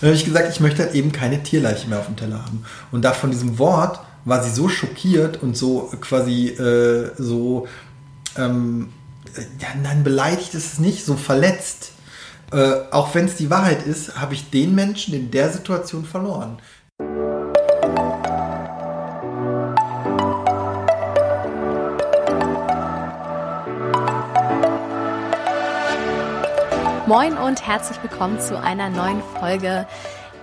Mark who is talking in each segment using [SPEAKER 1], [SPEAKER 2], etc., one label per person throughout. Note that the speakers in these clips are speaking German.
[SPEAKER 1] dann habe ich gesagt, ich möchte halt eben keine Tierleiche mehr auf dem Teller haben. Und da von diesem Wort war sie so schockiert und so quasi äh, so, ähm, ja, nein, beleidigt ist es nicht, so verletzt. Äh, auch wenn es die Wahrheit ist, habe ich den Menschen in der Situation verloren.
[SPEAKER 2] Moin und herzlich willkommen zu einer neuen Folge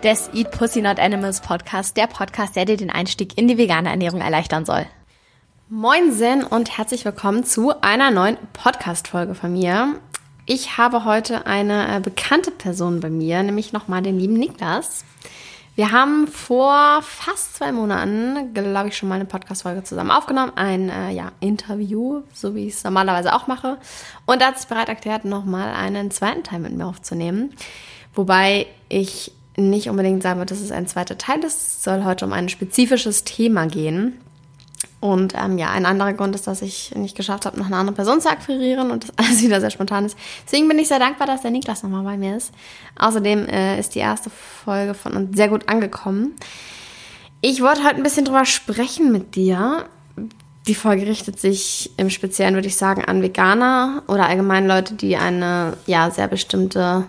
[SPEAKER 2] des Eat Pussy Not Animals Podcast, der Podcast, der dir den Einstieg in die vegane Ernährung erleichtern soll. Moin Sen und herzlich willkommen zu einer neuen Podcast-Folge von mir. Ich habe heute eine äh, bekannte Person bei mir, nämlich nochmal den lieben Niklas. Wir haben vor fast zwei Monaten, glaube ich, schon mal eine Podcast-Folge zusammen aufgenommen. Ein äh, ja, Interview, so wie ich es normalerweise auch mache. Und er hat sich bereit erklärt, nochmal einen zweiten Teil mit mir aufzunehmen. Wobei ich nicht unbedingt sagen würde, dass es ein zweiter Teil ist. Es soll heute um ein spezifisches Thema gehen. Und ähm, ja, ein anderer Grund ist, dass ich nicht geschafft habe, noch eine andere Person zu akquirieren und das alles wieder sehr spontan ist. Deswegen bin ich sehr dankbar, dass der Niklas nochmal bei mir ist. Außerdem äh, ist die erste Folge von uns sehr gut angekommen. Ich wollte heute ein bisschen drüber sprechen mit dir. Die Folge richtet sich im Speziellen, würde ich sagen, an Veganer oder allgemein Leute, die eine ja sehr bestimmte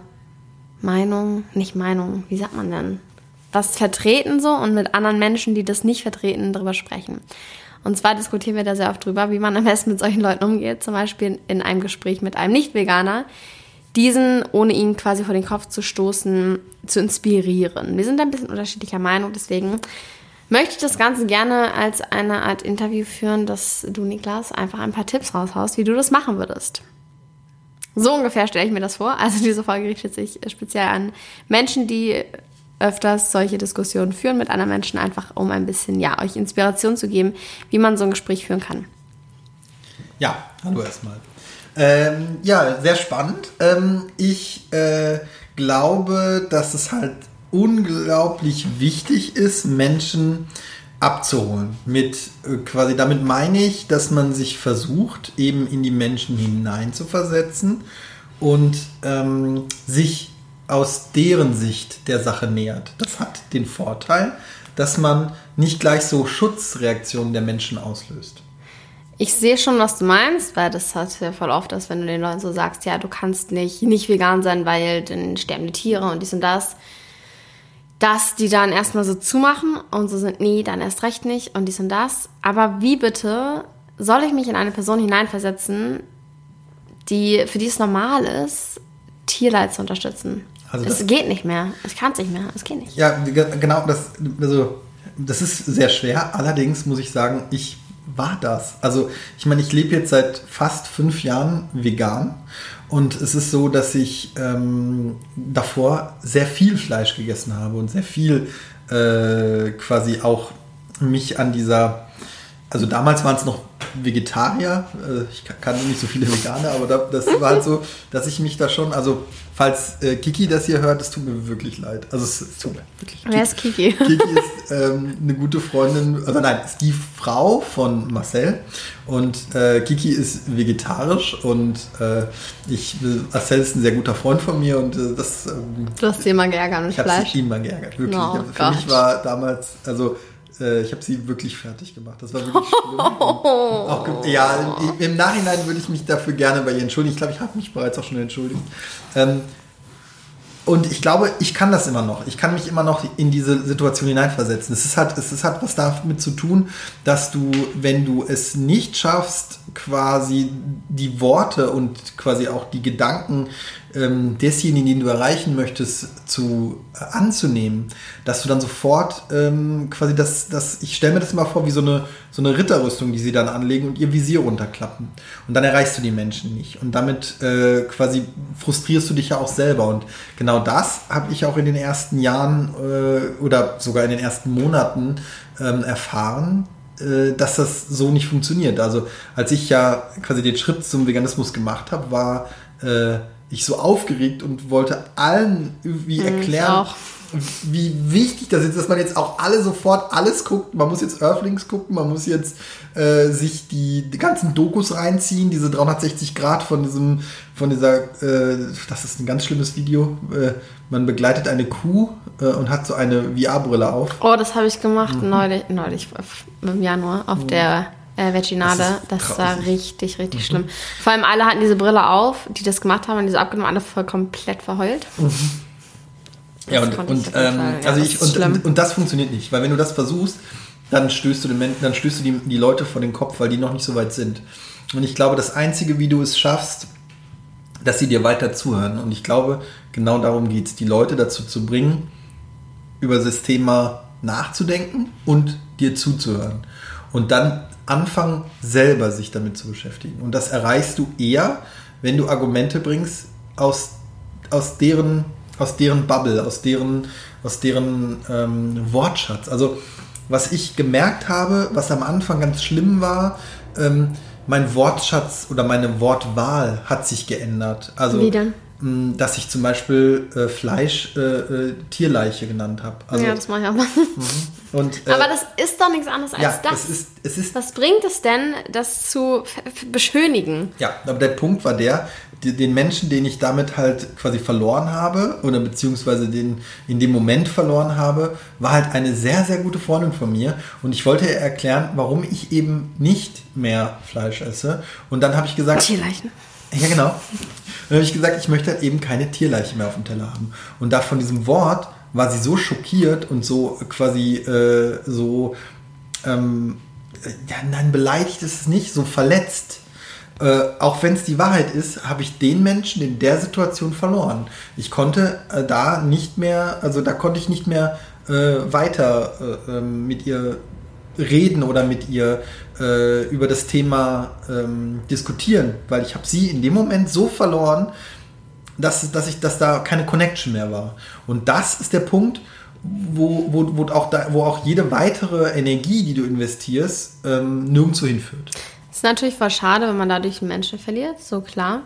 [SPEAKER 2] Meinung, nicht Meinung, wie sagt man denn? Was vertreten so und mit anderen Menschen, die das nicht vertreten, darüber sprechen. Und zwar diskutieren wir da sehr oft drüber, wie man am besten mit solchen Leuten umgeht. Zum Beispiel in einem Gespräch mit einem Nicht-Veganer, diesen, ohne ihn quasi vor den Kopf zu stoßen, zu inspirieren. Wir sind ein bisschen unterschiedlicher Meinung, deswegen möchte ich das Ganze gerne als eine Art Interview führen, dass du, Niklas, einfach ein paar Tipps raushaust, wie du das machen würdest. So ungefähr stelle ich mir das vor. Also diese Folge richtet sich speziell an Menschen, die öfters solche Diskussionen führen mit anderen Menschen, einfach um ein bisschen, ja, euch Inspiration zu geben, wie man so ein Gespräch führen kann.
[SPEAKER 1] Ja, hallo erstmal. Ähm, ja, sehr spannend. Ähm, ich äh, glaube, dass es halt unglaublich wichtig ist, Menschen abzuholen. Mit äh, quasi damit meine ich, dass man sich versucht, eben in die Menschen hineinzuversetzen und ähm, sich aus deren Sicht der Sache nähert. Das hat den Vorteil, dass man nicht gleich so Schutzreaktionen der Menschen auslöst.
[SPEAKER 2] Ich sehe schon, was du meinst, weil das hat ja voll oft, dass wenn du den Leuten so sagst, ja, du kannst nicht, nicht vegan sein, weil dann sterben die Tiere und dies und das, dass die dann erstmal so zumachen und so sind, nee, dann erst recht nicht und dies und das. Aber wie bitte soll ich mich in eine Person hineinversetzen, die, für die es normal ist, Tierleid zu unterstützen? Also es geht nicht mehr. Es kann es nicht mehr. Es geht nicht.
[SPEAKER 1] Ja, genau. Das, also, das ist sehr schwer. Allerdings muss ich sagen, ich war das. Also, ich meine, ich lebe jetzt seit fast fünf Jahren vegan. Und es ist so, dass ich ähm, davor sehr viel Fleisch gegessen habe und sehr viel äh, quasi auch mich an dieser, also damals waren es noch Vegetarier, äh, ich kann nicht so viele Veganer, aber das war halt so, dass ich mich da schon, also falls äh, Kiki das hier hört, es tut mir wirklich leid. Also es, es tut mir wirklich
[SPEAKER 2] Wer ist Kiki?
[SPEAKER 1] Kiki ist ähm, eine gute Freundin, also nein, ist die Frau von Marcel und äh, Kiki ist vegetarisch und äh, ich, Marcel ist ein sehr guter Freund von mir und äh, das...
[SPEAKER 2] Ähm, du hast sie immer geärgert
[SPEAKER 1] ich Fleisch? Ich habe ihn mal geärgert, wirklich. Oh, Für Gott. mich war damals, also äh, ich habe sie wirklich fertig gemacht. Das war wirklich schlimm. auch, ja, im Nachhinein würde ich mich dafür gerne bei ihr entschuldigen. Ich glaube, ich habe mich bereits auch schon entschuldigt. Ähm, und ich glaube, ich kann das immer noch. Ich kann mich immer noch in diese Situation hineinversetzen. Es ist halt, es ist halt was damit zu tun, dass du, wenn du es nicht schaffst, quasi die Worte und quasi auch die Gedanken ähm, desjenigen, den du erreichen möchtest, zu äh, anzunehmen, dass du dann sofort ähm, quasi das, das ich stelle mir das immer vor wie so eine, so eine Ritterrüstung, die sie dann anlegen und ihr Visier runterklappen. Und dann erreichst du die Menschen nicht. Und damit äh, quasi frustrierst du dich ja auch selber. Und genau das habe ich auch in den ersten Jahren äh, oder sogar in den ersten Monaten ähm, erfahren, äh, dass das so nicht funktioniert. Also als ich ja quasi den Schritt zum Veganismus gemacht habe, war äh, ich so aufgeregt und wollte allen irgendwie hm, erklären, wie wichtig das ist, dass man jetzt auch alle sofort alles guckt. Man muss jetzt Earthlings gucken, man muss jetzt äh, sich die, die, ganzen Dokus reinziehen, diese 360 Grad von diesem, von dieser, äh, das ist ein ganz schlimmes Video. Äh, man begleitet eine Kuh äh, und hat so eine VR-Brille auf.
[SPEAKER 2] Oh, das habe ich gemacht mhm. neulich, neulich im Januar auf mhm. der äh, Veginade. Das, das war richtig, richtig mhm. schlimm. Vor allem alle hatten diese Brille auf, die das gemacht haben, und diese abgenommen, alle voll komplett verheult. Mhm.
[SPEAKER 1] Ja, und, und, ähm, ja, also ich, und, und, und, das funktioniert nicht, weil wenn du das versuchst, dann stößt du, den, dann stößt du die, die Leute vor den Kopf, weil die noch nicht so weit sind. Und ich glaube, das Einzige, wie du es schaffst, dass sie dir weiter zuhören. Und ich glaube, genau darum geht es, die Leute dazu zu bringen, über das Thema nachzudenken und dir zuzuhören. Und dann anfangen, selber sich damit zu beschäftigen. Und das erreichst du eher, wenn du Argumente bringst aus, aus deren aus deren Bubble, aus deren, aus deren ähm, Wortschatz. Also was ich gemerkt habe, was am Anfang ganz schlimm war, ähm, mein Wortschatz oder meine Wortwahl hat sich geändert. Also, Wie denn? Mh, dass ich zum Beispiel äh, Fleisch äh, äh, Tierleiche genannt habe. Also,
[SPEAKER 2] ja, das mache ich auch mal. Und, äh, aber das ist doch nichts anderes als ja, das. Es ist, es ist, Was bringt es denn, das zu beschönigen?
[SPEAKER 1] Ja, aber der Punkt war der, den Menschen, den ich damit halt quasi verloren habe oder beziehungsweise den in dem Moment verloren habe, war halt eine sehr, sehr gute Freundin von mir und ich wollte ihr erklären, warum ich eben nicht mehr Fleisch esse und dann habe ich gesagt...
[SPEAKER 2] Tierleichen.
[SPEAKER 1] Ja, genau. Dann habe ich gesagt, ich möchte halt eben keine Tierleiche mehr auf dem Teller haben. Und da von diesem Wort war sie so schockiert und so quasi äh, so, ähm, ja, nein, beleidigt ist es nicht, so verletzt äh, auch wenn es die Wahrheit ist, habe ich den Menschen in der Situation verloren. Ich konnte äh, da nicht mehr, also da konnte ich nicht mehr äh, weiter äh, ähm, mit ihr reden oder mit ihr äh, über das Thema ähm, diskutieren, weil ich habe sie in dem Moment so verloren, dass, dass, ich, dass da keine Connection mehr war. Und das ist der Punkt, wo, wo, wo, auch, da, wo auch jede weitere Energie, die du investierst, ähm, nirgendwo hinführt.
[SPEAKER 2] Ist natürlich voll schade, wenn man dadurch einen Menschen verliert, so klar.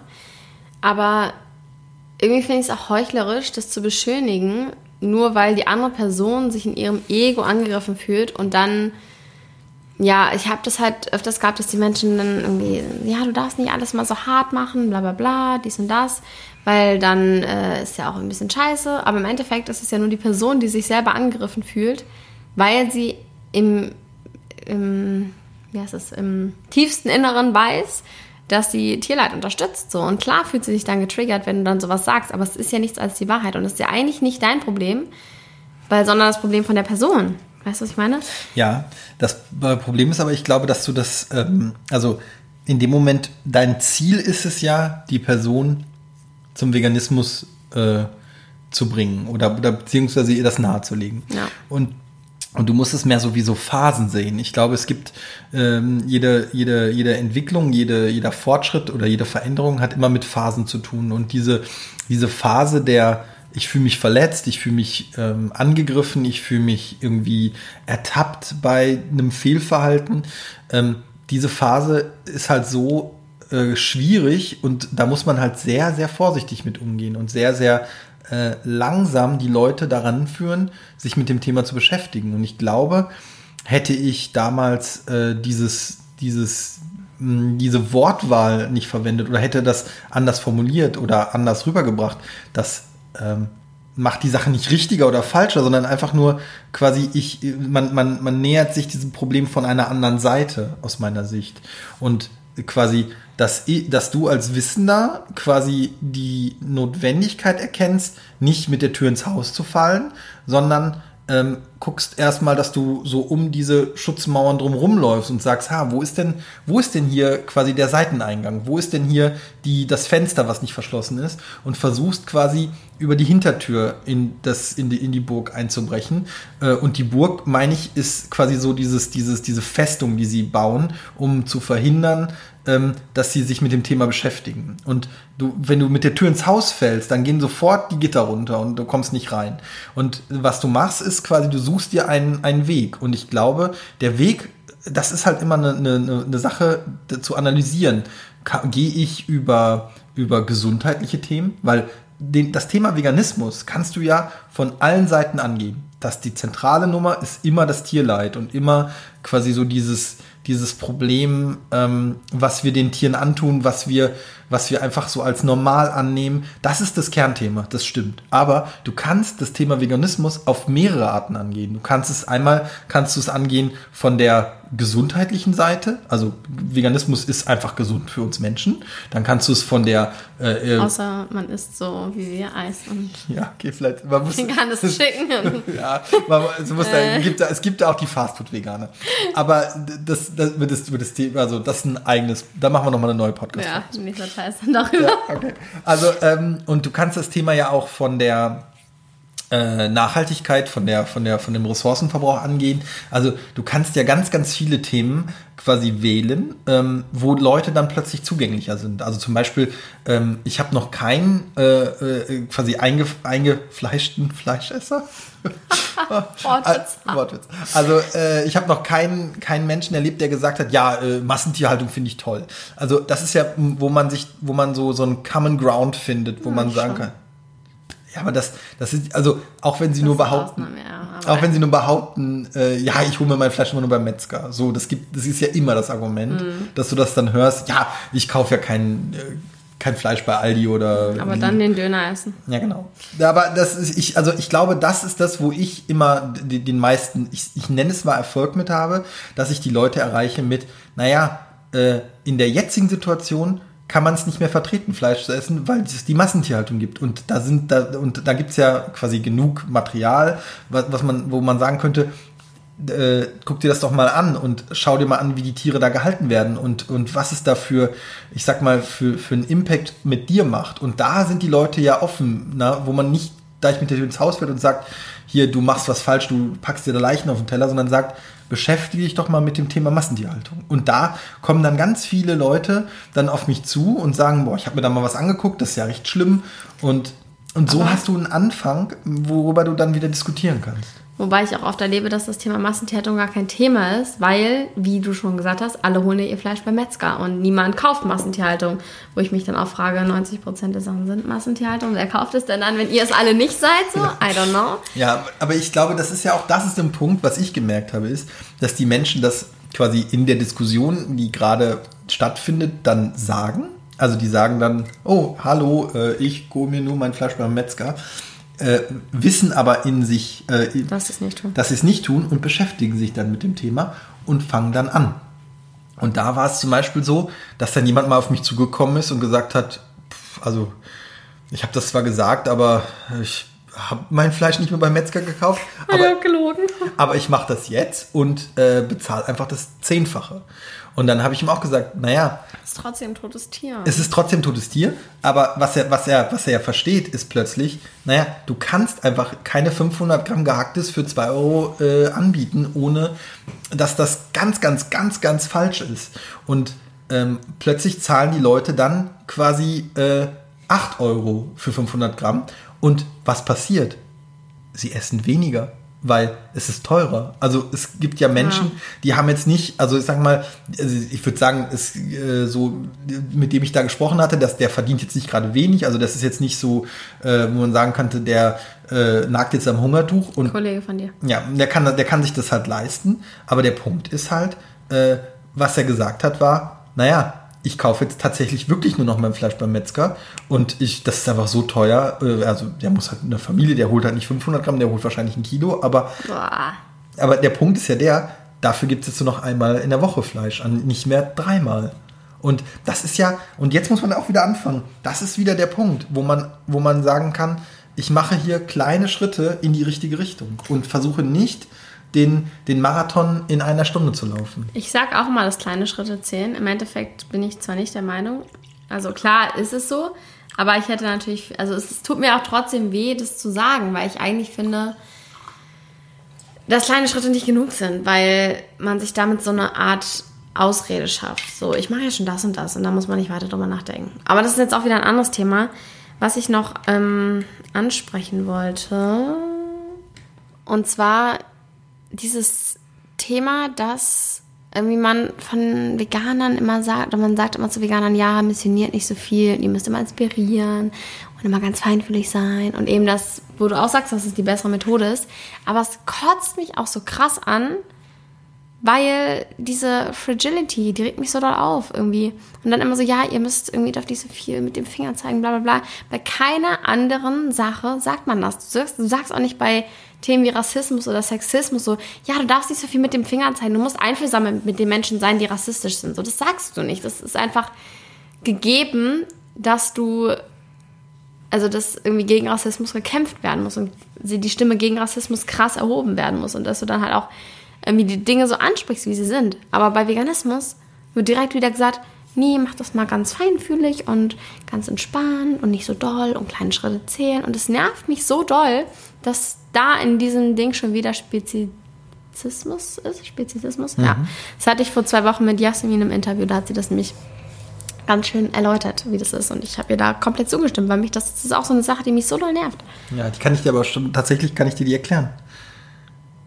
[SPEAKER 2] Aber irgendwie finde ich es auch heuchlerisch, das zu beschönigen, nur weil die andere Person sich in ihrem Ego angegriffen fühlt und dann, ja, ich habe das halt öfters gehabt, dass die Menschen dann irgendwie, ja, du darfst nicht alles mal so hart machen, bla bla bla, dies und das, weil dann äh, ist ja auch ein bisschen scheiße. Aber im Endeffekt ist es ja nur die Person, die sich selber angegriffen fühlt, weil sie im, im wie heißt es, im tiefsten Inneren weiß, dass sie Tierleid unterstützt. So. Und klar fühlt sie sich dann getriggert, wenn du dann sowas sagst, aber es ist ja nichts als die Wahrheit. Und es ist ja eigentlich nicht dein Problem, weil, sondern das Problem von der Person. Weißt du, was ich meine?
[SPEAKER 1] Ja, das äh, Problem ist aber, ich glaube, dass du das, ähm, also in dem Moment, dein Ziel ist es ja, die Person zum Veganismus äh, zu bringen oder, oder beziehungsweise ihr das nahezulegen. Ja. Und und du musst es mehr so wie so Phasen sehen. Ich glaube, es gibt ähm, jede, jede, jede Entwicklung, jede, jeder Fortschritt oder jede Veränderung hat immer mit Phasen zu tun. Und diese, diese Phase der, ich fühle mich verletzt, ich fühle mich ähm, angegriffen, ich fühle mich irgendwie ertappt bei einem Fehlverhalten. Ähm, diese Phase ist halt so äh, schwierig und da muss man halt sehr, sehr vorsichtig mit umgehen und sehr, sehr äh, langsam die Leute daran führen, sich mit dem Thema zu beschäftigen. Und ich glaube, hätte ich damals äh, dieses, dieses, mh, diese Wortwahl nicht verwendet oder hätte das anders formuliert oder anders rübergebracht, das ähm, macht die Sache nicht richtiger oder falscher, sondern einfach nur quasi ich, man, man, man nähert sich diesem Problem von einer anderen Seite aus meiner Sicht. Und quasi dass, dass du als Wissender quasi die Notwendigkeit erkennst, nicht mit der Tür ins Haus zu fallen, sondern ähm, guckst erstmal, dass du so um diese Schutzmauern drumherum läufst und sagst, ha, wo ist denn, wo ist denn hier quasi der Seiteneingang? Wo ist denn hier die, das Fenster, was nicht verschlossen ist? Und versuchst quasi über die Hintertür in, das, in, die, in die Burg einzubrechen. Äh, und die Burg, meine ich, ist quasi so dieses, dieses, diese Festung, die sie bauen, um zu verhindern, ähm, dass sie sich mit dem Thema beschäftigen. Und du, wenn du mit der Tür ins Haus fällst, dann gehen sofort die Gitter runter und du kommst nicht rein. Und was du machst, ist quasi, du suchst dir einen, einen Weg. Und ich glaube, der Weg, das ist halt immer eine, eine, eine Sache zu analysieren. Gehe ich über, über gesundheitliche Themen? Weil den, das Thema Veganismus kannst du ja von allen Seiten angehen. Dass die zentrale Nummer ist immer das Tierleid und immer quasi so dieses, dieses Problem, ähm, was wir den Tieren antun, was wir, was wir einfach so als normal annehmen. Das ist das Kernthema, das stimmt. Aber du kannst das Thema Veganismus auf mehrere Arten angehen. Du kannst es einmal, kannst du es angehen von der gesundheitlichen Seite, also Veganismus ist einfach gesund für uns Menschen. Dann kannst du es von der
[SPEAKER 2] äh, äh Außer man isst so wie wir Eis und
[SPEAKER 1] ja, okay, vielleicht man
[SPEAKER 2] muss kann es schicken.
[SPEAKER 1] ja, man, es, muss da, äh. gibt, es gibt da auch die Fastfood-Veganer. Aber das, das wird das, das Thema, also das ist ein eigenes, da machen wir nochmal eine neue Podcast.
[SPEAKER 2] Ja, nächster Teil ist dann darüber. Ja,
[SPEAKER 1] okay. Also ähm, und du kannst das Thema ja auch von der äh, Nachhaltigkeit, von der, von der, von dem Ressourcenverbrauch angehen. Also du kannst ja ganz, ganz viele Themen quasi wählen, ähm, wo Leute dann plötzlich zugänglicher sind. Also zum Beispiel, ähm, ich habe noch keinen äh, äh, quasi einge, eingefleischten Fleischesser. Wortwitz. Wortwitz. Also äh, ich habe noch keinen, keinen Menschen erlebt, der gesagt hat, ja, äh, Massentierhaltung finde ich toll. Also das ist ja, wo man sich, wo man so so einen Common Ground findet, wo ja, man sagen schon. kann ja, aber das, das ist, also auch wenn sie das nur behaupten, ja, auch wenn sie nur behaupten, äh, ja, ich hole mir mein Fleisch immer nur beim Metzger. So, das gibt, das ist ja immer das Argument, mhm. dass du das dann hörst, ja, ich kaufe ja kein, äh, kein Fleisch bei Aldi oder.
[SPEAKER 2] Aber dann den Döner essen.
[SPEAKER 1] Ja, genau. Aber das ist, ich, also ich glaube, das ist das, wo ich immer den, den meisten, ich, ich nenne es mal Erfolg mit habe, dass ich die Leute erreiche mit, naja, äh, in der jetzigen Situation kann man es nicht mehr vertreten, Fleisch zu essen, weil es die Massentierhaltung gibt. Und da sind da und da gibt es ja quasi genug Material, was, was man, wo man sagen könnte, äh, guck dir das doch mal an und schau dir mal an, wie die Tiere da gehalten werden und, und was es da für, ich sag mal, für, für einen Impact mit dir macht. Und da sind die Leute ja offen, na, wo man nicht gleich mit dir ins Haus fährt und sagt, hier, du machst was falsch, du packst dir da Leichen auf den Teller, sondern sagt, beschäftige dich doch mal mit dem Thema Massentierhaltung. Und da kommen dann ganz viele Leute dann auf mich zu und sagen, boah, ich habe mir da mal was angeguckt, das ist ja recht schlimm. Und, und so Aber hast du einen Anfang, worüber du dann wieder diskutieren kannst.
[SPEAKER 2] Wobei ich auch oft erlebe, dass das Thema Massentierhaltung gar kein Thema ist, weil, wie du schon gesagt hast, alle holen ihr Fleisch beim Metzger und niemand kauft Massentierhaltung. Wo ich mich dann auch frage, 90 Prozent der Sachen sind Massentierhaltung. Wer kauft es denn dann, wenn ihr es alle nicht seid? So, I don't know.
[SPEAKER 1] Ja, aber ich glaube, das ist ja auch, das ist ein Punkt, was ich gemerkt habe, ist, dass die Menschen das quasi in der Diskussion, die gerade stattfindet, dann sagen. Also die sagen dann, oh, hallo, äh, ich hole mir nur mein Fleisch beim Metzger äh, wissen aber in sich, äh, dass sie es nicht tun. Dass sie es nicht tun und beschäftigen sich dann mit dem Thema und fangen dann an. Und da war es zum Beispiel so, dass dann jemand mal auf mich zugekommen ist und gesagt hat, pff, also ich habe das zwar gesagt, aber ich habe mein Fleisch nicht mehr beim Metzger gekauft. Aber, ja, gelogen. aber ich mache das jetzt und äh, bezahle einfach das Zehnfache. Und dann habe ich ihm auch gesagt, naja.
[SPEAKER 2] Es ist trotzdem ein totes Tier.
[SPEAKER 1] Es ist trotzdem ein totes Tier, aber was er, was er, was er ja versteht, ist plötzlich, naja, du kannst einfach keine 500 Gramm gehacktes für 2 Euro äh, anbieten, ohne dass das ganz, ganz, ganz, ganz falsch ist. Und ähm, plötzlich zahlen die Leute dann quasi äh, 8 Euro für 500 Gramm. Und was passiert? Sie essen weniger weil es ist teurer. Also es gibt ja Menschen, ja. die haben jetzt nicht, also ich sag mal, also ich würde sagen, es äh, so mit dem ich da gesprochen hatte, dass der verdient jetzt nicht gerade wenig. Also das ist jetzt nicht so, äh, wo man sagen könnte, der äh, nagt jetzt am Hungertuch und
[SPEAKER 2] Kollege von dir.
[SPEAKER 1] Ja, der kann, der kann sich das halt leisten. Aber der Punkt ist halt, äh, was er gesagt hat, war, naja, ich kaufe jetzt tatsächlich wirklich nur noch mein Fleisch beim Metzger und ich, das ist einfach so teuer. Äh, also der muss halt in der Familie, der holt halt nicht 500 Gramm, der holt wahrscheinlich ein Kilo, aber, aber der Punkt ist ja der, dafür gibt es jetzt nur noch einmal in der Woche Fleisch, an nicht mehr dreimal. Und das ist ja, und jetzt muss man auch wieder anfangen. Das ist wieder der Punkt, wo man, wo man sagen kann, ich mache hier kleine Schritte in die richtige Richtung und versuche nicht den, den Marathon in einer Stunde zu laufen.
[SPEAKER 2] Ich sage auch mal, dass kleine Schritte zählen. Im Endeffekt bin ich zwar nicht der Meinung, also klar ist es so, aber ich hätte natürlich, also es, tut mir auch trotzdem weh, das zu sagen, weil ich eigentlich finde, dass kleine Schritte nicht genug sind, weil man sich damit so eine Art Ausrede schafft. So, ich mache ja schon das und das und da muss man nicht weiter drüber nachdenken. Aber das ist jetzt auch wieder ein anderes Thema, was ich noch ähm, ansprechen wollte. Und zwar dieses Thema, dass irgendwie man von Veganern immer sagt, oder man sagt immer zu Veganern, ja, missioniert nicht so viel, ihr müsst immer inspirieren und immer ganz feinfühlig sein und eben das, wo du auch sagst, dass es die bessere Methode ist. Aber es kotzt mich auch so krass an, weil diese Fragility, die regt mich so doll auf irgendwie. Und dann immer so, ja, ihr müsst irgendwie auf diese viel mit dem Finger zeigen, bla bla bla. Bei keiner anderen Sache sagt man das. Du sagst, du sagst auch nicht bei Themen wie Rassismus oder Sexismus so, ja, du darfst nicht so viel mit dem Finger zeigen, du musst einfühlsam mit den Menschen sein, die rassistisch sind. So, das sagst du nicht. Das ist einfach gegeben, dass du, also dass irgendwie gegen Rassismus gekämpft werden muss und die Stimme gegen Rassismus krass erhoben werden muss und dass du dann halt auch irgendwie die Dinge so ansprichst, wie sie sind. Aber bei Veganismus wird direkt wieder gesagt, nee, mach das mal ganz feinfühlig und ganz entspannt und nicht so doll und kleine Schritte zählen. Und es nervt mich so doll, dass da in diesem Ding schon wieder Spezizismus ist. Spezizismus? Mhm. Ja. Das hatte ich vor zwei Wochen mit Jasmin im Interview, da hat sie das nämlich ganz schön erläutert, wie das ist. Und ich habe ihr da komplett zugestimmt, weil mich das, das, ist auch so eine Sache, die mich so doll nervt.
[SPEAKER 1] Ja, die kann ich dir aber schon, tatsächlich kann ich dir die erklären.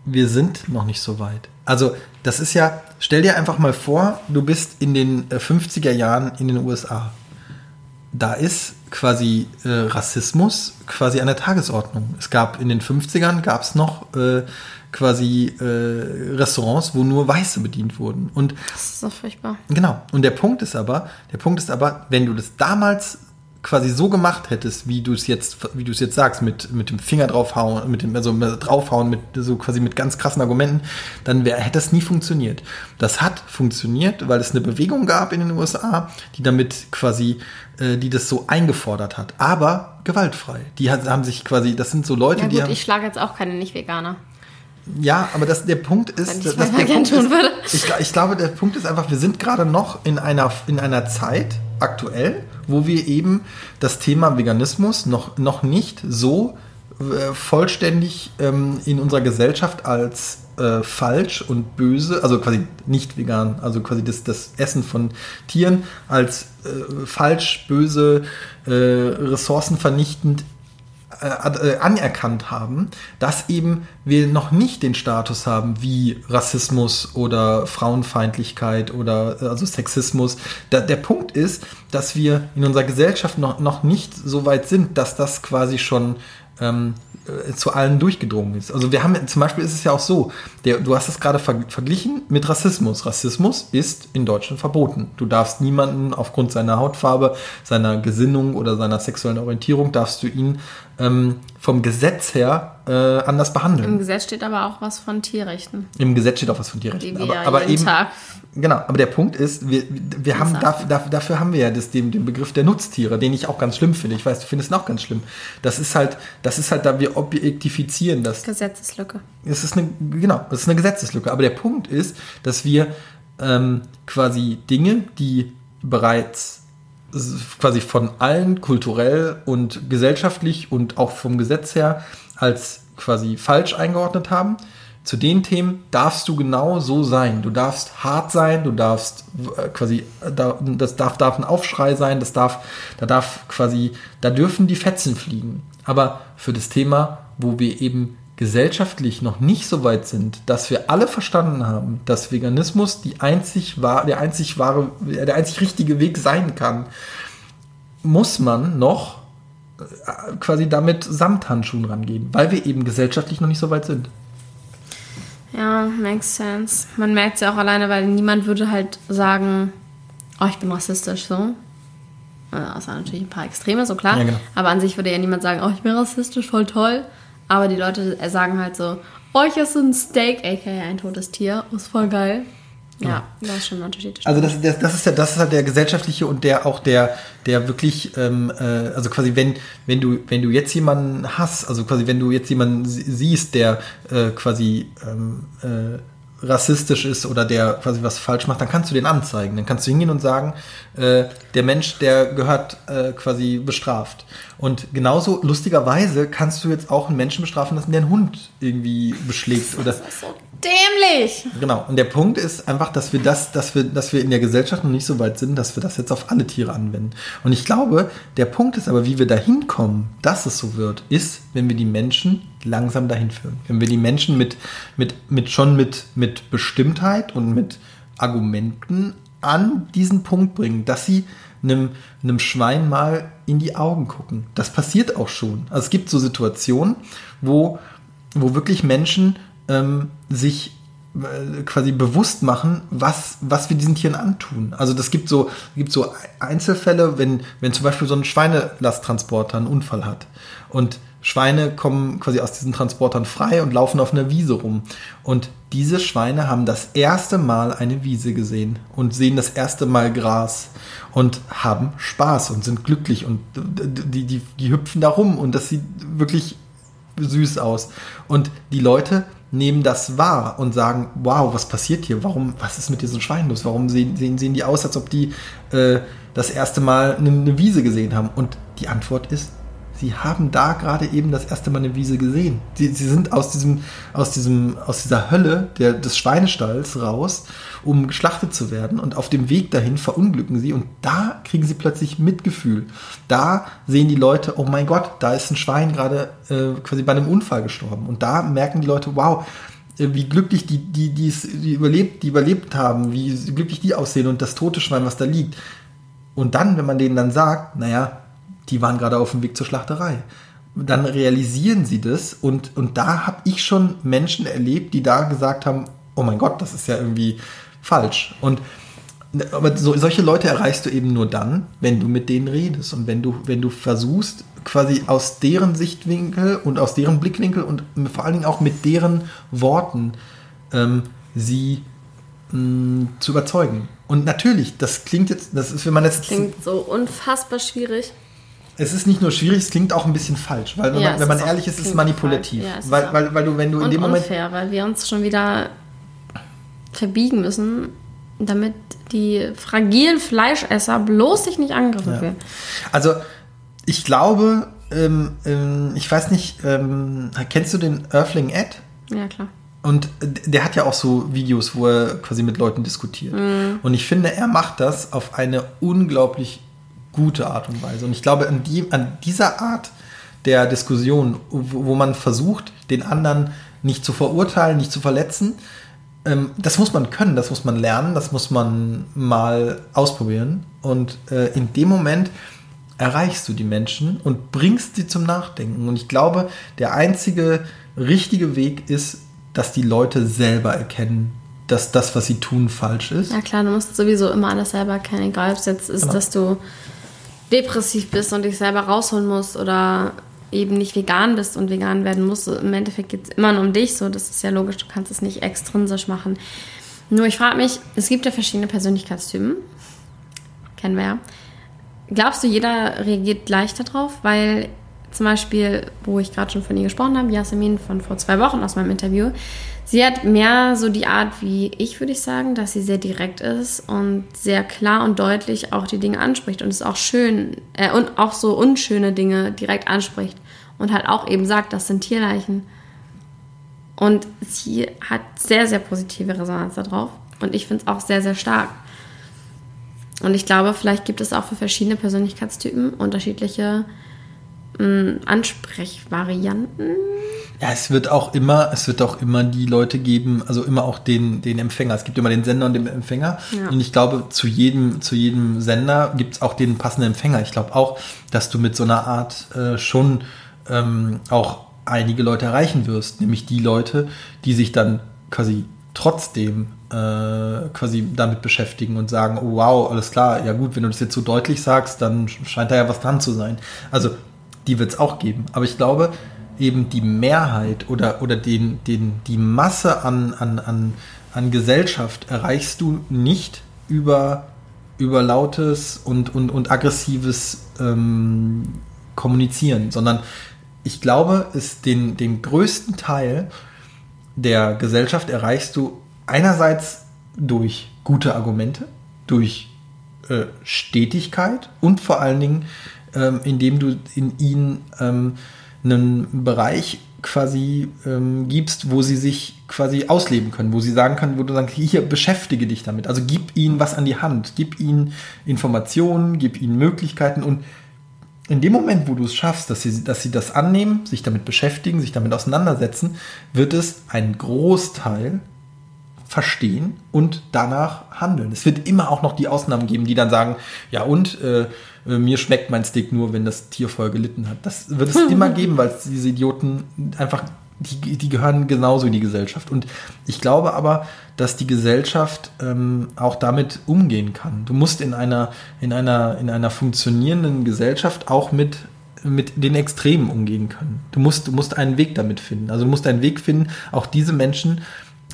[SPEAKER 1] Wir sind noch nicht so weit. Also, das ist ja, stell dir einfach mal vor, du bist in den 50er äh, Jahren in den USA. Da ist quasi äh, Rassismus quasi an der Tagesordnung. Es gab in den 50ern gab es noch äh, quasi äh, Restaurants, wo nur Weiße bedient wurden. Und
[SPEAKER 2] das ist doch furchtbar.
[SPEAKER 1] Genau. Und der Punkt ist aber, der Punkt ist aber, wenn du das damals quasi so gemacht hättest, wie du es jetzt, wie du es jetzt sagst, mit, mit dem Finger draufhauen, mit dem, also draufhauen, mit so quasi mit ganz krassen Argumenten, dann wär, hätte das nie funktioniert. Das hat funktioniert, weil es eine Bewegung gab in den USA, die damit quasi, äh, die das so eingefordert hat. Aber gewaltfrei. Die hat, haben sich quasi, das sind so Leute, ja, gut, die haben.
[SPEAKER 2] Ich schlage jetzt auch keine Nicht-Veganer.
[SPEAKER 1] Ja, aber das, der Punkt ist, dass der Punkt ist ich, ich, glaube, der Punkt ist einfach, wir sind gerade noch in einer, in einer Zeit aktuell, wo wir eben das Thema Veganismus noch, noch nicht so äh, vollständig ähm, in unserer Gesellschaft als äh, falsch und böse, also quasi nicht vegan, also quasi das, das Essen von Tieren als äh, falsch, böse, äh, ressourcenvernichtend äh, äh, anerkannt haben, dass eben wir noch nicht den Status haben wie Rassismus oder Frauenfeindlichkeit oder äh, also Sexismus. Da, der Punkt ist, dass wir in unserer Gesellschaft noch, noch nicht so weit sind, dass das quasi schon ähm, äh, zu allen durchgedrungen ist. Also wir haben zum Beispiel ist es ja auch so, der, du hast es gerade ver verglichen mit Rassismus. Rassismus ist in Deutschland verboten. Du darfst niemanden aufgrund seiner Hautfarbe, seiner Gesinnung oder seiner sexuellen Orientierung darfst du ihn ähm, vom Gesetz her äh, anders behandeln.
[SPEAKER 2] Im Gesetz steht aber auch was von Tierrechten.
[SPEAKER 1] Im Gesetz steht auch was von Tierrechten. aber, aber eben, Tag genau, aber der Punkt ist, wir, wir haben dafür, dafür, haben wir ja das, den, den Begriff der Nutztiere, den ich auch ganz schlimm finde. Ich weiß, du findest ihn auch ganz schlimm. Das ist halt, das ist halt, da wir objektifizieren das.
[SPEAKER 2] Gesetzeslücke.
[SPEAKER 1] Es ist eine, genau, das ist eine Gesetzeslücke. Aber der Punkt ist, dass wir ähm, quasi Dinge, die bereits quasi von allen kulturell und gesellschaftlich und auch vom Gesetz her als quasi falsch eingeordnet haben. Zu den Themen darfst du genau so sein. Du darfst hart sein, du darfst äh, quasi, das darf, darf ein Aufschrei sein, das darf, da darf quasi, da dürfen die Fetzen fliegen. Aber für das Thema, wo wir eben gesellschaftlich noch nicht so weit sind, dass wir alle verstanden haben, dass Veganismus die einzig wahr, der einzig wahre, der einzig richtige Weg sein kann, muss man noch äh, quasi damit Samthandschuhen rangehen, weil wir eben gesellschaftlich noch nicht so weit sind.
[SPEAKER 2] Ja, makes sense. Man merkt es ja auch alleine, weil niemand würde halt sagen, oh, ich bin rassistisch so. Außer natürlich ein paar Extreme, so klar. Ja, genau. Aber an sich würde ja niemand sagen, oh, ich bin rassistisch, voll toll. Aber die Leute sagen halt so, oh, ich esse ein Steak, aka ein totes Tier, ist voll geil. Ja, das ist schon ein Unterschied.
[SPEAKER 1] Also das, das, das, ist ja, das ist halt der gesellschaftliche und der auch der, der wirklich, ähm, äh, also quasi wenn, wenn du, wenn du jetzt jemanden hast, also quasi wenn du jetzt jemanden siehst, der äh, quasi ähm, äh, rassistisch ist oder der quasi was falsch macht, dann kannst du den anzeigen. Dann kannst du hingehen und sagen, äh, der Mensch, der gehört äh, quasi bestraft. Und genauso lustigerweise kannst du jetzt auch einen Menschen bestrafen lassen, der einen Hund irgendwie beschlägt. Oder,
[SPEAKER 2] das ist so dämlich.
[SPEAKER 1] Genau. Und der Punkt ist einfach, dass wir das, dass wir, dass wir in der Gesellschaft noch nicht so weit sind, dass wir das jetzt auf alle Tiere anwenden. Und ich glaube, der Punkt ist aber, wie wir dahin kommen, dass es so wird, ist, wenn wir die Menschen langsam dahin führen. Wenn wir die Menschen mit, mit, mit schon mit, mit Bestimmtheit und mit Argumenten an diesen Punkt bringen, dass sie einem, einem Schwein mal in die Augen gucken. Das passiert auch schon. Also es gibt so Situationen, wo, wo wirklich Menschen ähm, sich äh, quasi bewusst machen, was, was wir diesen Tieren antun. Also das gibt so, gibt so Einzelfälle, wenn, wenn zum Beispiel so ein Schweinelasttransporter einen Unfall hat und Schweine kommen quasi aus diesen Transportern frei und laufen auf einer Wiese rum. Und diese Schweine haben das erste Mal eine Wiese gesehen und sehen das erste Mal Gras und haben Spaß und sind glücklich und die, die, die hüpfen da rum und das sieht wirklich süß aus. Und die Leute nehmen das wahr und sagen, wow, was passiert hier? Warum, was ist mit diesen Schweinen los? Warum sehen, sehen, sehen die aus, als ob die äh, das erste Mal eine, eine Wiese gesehen haben? Und die Antwort ist, sie haben da gerade eben das erste Mal eine Wiese gesehen. Sie, sie sind aus diesem, aus diesem, aus dieser Hölle der, des Schweinestalls raus, um geschlachtet zu werden. Und auf dem Weg dahin verunglücken sie und da kriegen sie plötzlich Mitgefühl. Da sehen die Leute, oh mein Gott, da ist ein Schwein gerade äh, quasi bei einem Unfall gestorben. Und da merken die Leute, wow, äh, wie glücklich die, die, die, die, überlebt, die überlebt haben, wie glücklich die aussehen und das tote Schwein, was da liegt. Und dann, wenn man denen dann sagt, naja, die waren gerade auf dem Weg zur Schlachterei. Dann realisieren sie das und, und da habe ich schon Menschen erlebt, die da gesagt haben, oh mein Gott, das ist ja irgendwie falsch. Und aber so, solche Leute erreichst du eben nur dann, wenn du mit denen redest und wenn du, wenn du versuchst, quasi aus deren Sichtwinkel und aus deren Blickwinkel und vor allen Dingen auch mit deren Worten ähm, sie mh, mm, zu überzeugen. Und natürlich, das klingt jetzt, das ist, wenn man jetzt.
[SPEAKER 2] Klingt so unfassbar schwierig.
[SPEAKER 1] Es ist nicht nur schwierig, es klingt auch ein bisschen falsch, weil wenn, ja, man, wenn man ehrlich ist, ist es manipulativ. Ja, es weil, ist weil, weil du, wenn du in dem Moment.
[SPEAKER 2] unfair, weil wir uns schon wieder verbiegen müssen, damit die fragilen Fleischesser bloß sich nicht angegriffen ja.
[SPEAKER 1] Also, ich glaube, ähm, ähm, ich weiß nicht, ähm, kennst du den Earthling Ed?
[SPEAKER 2] Ja, klar.
[SPEAKER 1] Und der hat ja auch so Videos, wo er quasi mit Leuten diskutiert. Mm. Und ich finde, er macht das auf eine unglaublich gute Art und Weise. Und ich glaube, an, die, an dieser Art der Diskussion, wo, wo, man versucht, den anderen nicht zu verurteilen, nicht zu verletzen, ähm, das muss man können, das muss man lernen, das muss man mal ausprobieren. Und äh, in dem Moment erreichst du die Menschen und bringst sie zum Nachdenken. Und ich glaube, der einzige richtige Weg ist, dass die Leute selber erkennen, dass das, was sie tun, falsch ist.
[SPEAKER 2] Ja klar, du musst sowieso immer alles selber erkennen, egal ob es jetzt ist, genau. dass du depressiv bist und dich selber rausholen musst oder eben nicht vegan bist und vegan werden musst. Im Endeffekt geht es immer nur um dich, so das ist ja logisch, du kannst es nicht extrinsisch machen. Nur ich frage mich, es gibt ja verschiedene Persönlichkeitstypen, kennen wir ja. Glaubst du, jeder reagiert gleich darauf? Weil zum Beispiel, wo ich gerade schon von ihr gesprochen habe, Jasmin von vor zwei Wochen aus meinem Interview, Sie hat mehr so die Art wie ich, würde ich sagen, dass sie sehr direkt ist und sehr klar und deutlich auch die Dinge anspricht und es auch schön äh, und auch so unschöne Dinge direkt anspricht und halt auch eben sagt, das sind Tierleichen. Und sie hat sehr, sehr positive Resonanz darauf und ich finde es auch sehr, sehr stark. Und ich glaube, vielleicht gibt es auch für verschiedene Persönlichkeitstypen unterschiedliche Ansprechvarianten.
[SPEAKER 1] Ja, es wird auch immer, es wird auch immer die Leute geben, also immer auch den, den Empfänger. Es gibt immer den Sender und den Empfänger. Ja. Und ich glaube, zu jedem, zu jedem Sender gibt es auch den passenden Empfänger. Ich glaube auch, dass du mit so einer Art äh, schon ähm, auch einige Leute erreichen wirst, nämlich die Leute, die sich dann quasi trotzdem äh, quasi damit beschäftigen und sagen, oh wow, alles klar, ja gut, wenn du das jetzt so deutlich sagst, dann scheint da ja was dran zu sein. Also die wird es auch geben. Aber ich glaube, eben die Mehrheit oder, oder den, den, die Masse an, an, an, an Gesellschaft erreichst du nicht über, über lautes und, und, und aggressives ähm, Kommunizieren, sondern ich glaube, ist den, den größten Teil der Gesellschaft erreichst du einerseits durch gute Argumente, durch äh, Stetigkeit und vor allen Dingen, ähm, indem du in ihnen ähm, einen Bereich quasi ähm, gibst, wo sie sich quasi ausleben können, wo sie sagen können, wo du sagst, hier beschäftige dich damit. Also gib ihnen was an die Hand, gib ihnen Informationen, gib ihnen Möglichkeiten und in dem Moment, wo du es schaffst, dass sie, dass sie das annehmen, sich damit beschäftigen, sich damit auseinandersetzen, wird es einen Großteil verstehen und danach handeln. Es wird immer auch noch die Ausnahmen geben, die dann sagen, ja und äh, mir schmeckt mein Steak nur, wenn das Tier voll gelitten hat. Das wird es immer geben, weil diese Idioten einfach, die, die gehören genauso in die Gesellschaft. Und ich glaube aber, dass die Gesellschaft ähm, auch damit umgehen kann. Du musst in einer, in einer, in einer funktionierenden Gesellschaft auch mit mit den Extremen umgehen können. Du musst, du musst einen Weg damit finden. Also du musst einen Weg finden, auch diese Menschen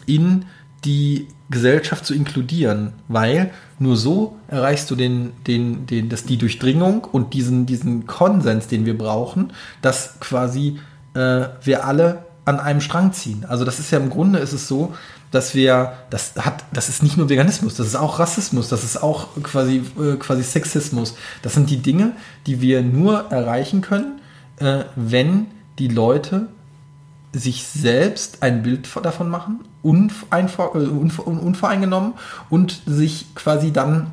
[SPEAKER 1] in die Gesellschaft zu inkludieren, weil nur so erreichst du den, den, den, das, die Durchdringung und diesen, diesen Konsens, den wir brauchen, dass quasi äh, wir alle an einem Strang ziehen. Also das ist ja im Grunde ist es so, dass wir, das hat, das ist nicht nur Veganismus, das ist auch Rassismus, das ist auch quasi, äh, quasi Sexismus. Das sind die Dinge, die wir nur erreichen können, äh, wenn die Leute sich selbst ein Bild davon machen, äh, unvoreingenommen und sich quasi dann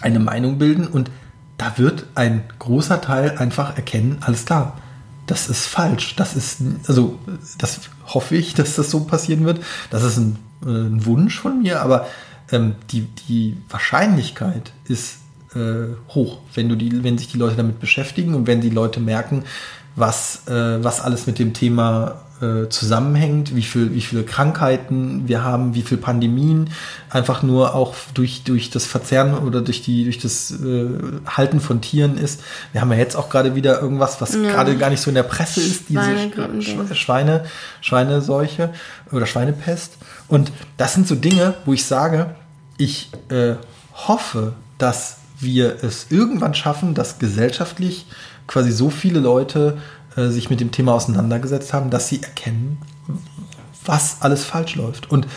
[SPEAKER 1] eine Meinung bilden und da wird ein großer Teil einfach erkennen, alles klar, das ist falsch. Das ist, also, das hoffe ich, dass das so passieren wird. Das ist ein, äh, ein Wunsch von mir, aber ähm, die, die Wahrscheinlichkeit ist äh, hoch, wenn du die, wenn sich die Leute damit beschäftigen und wenn die Leute merken, was, äh, was alles mit dem Thema äh, zusammenhängt, wie, viel, wie viele Krankheiten wir haben, wie viele Pandemien, einfach nur auch durch, durch das Verzehren oder durch, die, durch das äh, Halten von Tieren ist. Wir haben ja jetzt auch gerade wieder irgendwas, was ja. gerade gar nicht so in der Presse ist, diese Sch Schweine, Schweineseuche oder Schweinepest. Und das sind so Dinge, wo ich sage, ich äh, hoffe, dass wir es irgendwann schaffen, dass gesellschaftlich quasi so viele Leute äh, sich mit dem Thema auseinandergesetzt haben, dass sie erkennen, was alles falsch läuft. Und,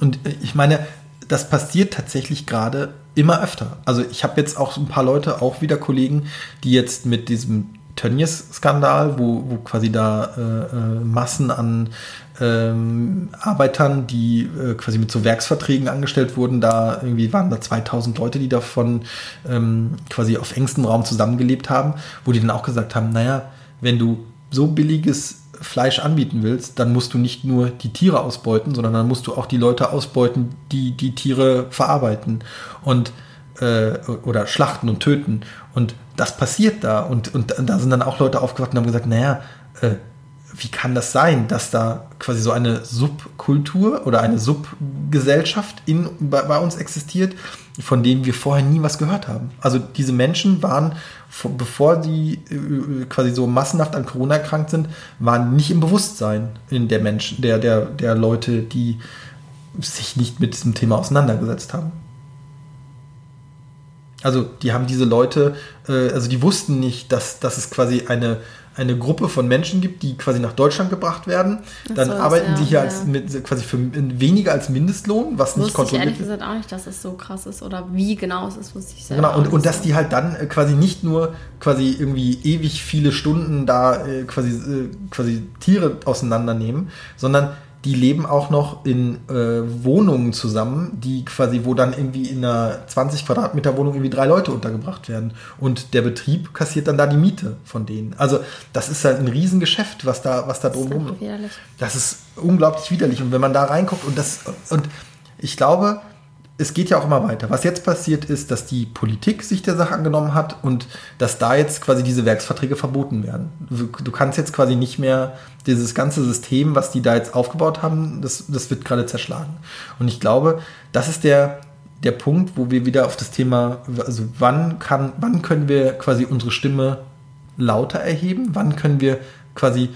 [SPEAKER 1] und ich meine, das passiert tatsächlich gerade immer öfter. Also ich habe jetzt auch ein paar Leute, auch wieder Kollegen, die jetzt mit diesem Tönnies-Skandal, wo, wo quasi da äh, äh, Massen an ähm, Arbeitern, die äh, quasi mit so Werksverträgen angestellt wurden, da irgendwie waren da 2000 Leute, die davon ähm, quasi auf engstem Raum zusammengelebt haben, wo die dann auch gesagt haben, naja, wenn du so billiges Fleisch anbieten willst, dann musst du nicht nur die Tiere ausbeuten, sondern dann musst du auch die Leute ausbeuten, die die Tiere verarbeiten und äh, oder schlachten und töten. Und das passiert da. Und, und da sind dann auch Leute aufgewacht und haben gesagt, naja, äh, wie kann das sein, dass da quasi so eine Subkultur oder eine Subgesellschaft in, bei, bei uns existiert, von denen wir vorher nie was gehört haben. Also diese Menschen waren, bevor sie äh, quasi so massenhaft an Corona erkrankt sind, waren nicht im Bewusstsein in der Menschen, der, der, der Leute, die sich nicht mit diesem Thema auseinandergesetzt haben. Also die haben diese Leute, äh, also die wussten nicht, dass, dass es quasi eine eine Gruppe von Menschen gibt, die quasi nach Deutschland gebracht werden. Dann so, arbeiten ja, sie hier ja. als mit, quasi für weniger als Mindestlohn, was
[SPEAKER 2] wusste nicht kontrolliert ich ehrlich gesagt auch nicht, dass es so krass ist oder wie genau es ist, wusste ich selber.
[SPEAKER 1] Genau, und, und dass die halt dann äh, quasi nicht nur quasi irgendwie ewig viele Stunden da äh, quasi, äh, quasi Tiere auseinandernehmen, sondern die leben auch noch in äh, Wohnungen zusammen, die quasi, wo dann irgendwie in einer 20 Quadratmeter Wohnung irgendwie drei Leute untergebracht werden. Und der Betrieb kassiert dann da die Miete von denen. Also das ist halt ein Riesengeschäft, was da, was da drumherum ist. Das ist unglaublich widerlich. Und wenn man da reinguckt und das, und ich glaube, es geht ja auch immer weiter. Was jetzt passiert ist, dass die Politik sich der Sache angenommen hat und dass da jetzt quasi diese Werksverträge verboten werden. Du kannst jetzt quasi nicht mehr dieses ganze System, was die da jetzt aufgebaut haben, das, das wird gerade zerschlagen. Und ich glaube, das ist der, der Punkt, wo wir wieder auf das Thema, also wann kann, wann können wir quasi unsere Stimme lauter erheben? Wann können wir quasi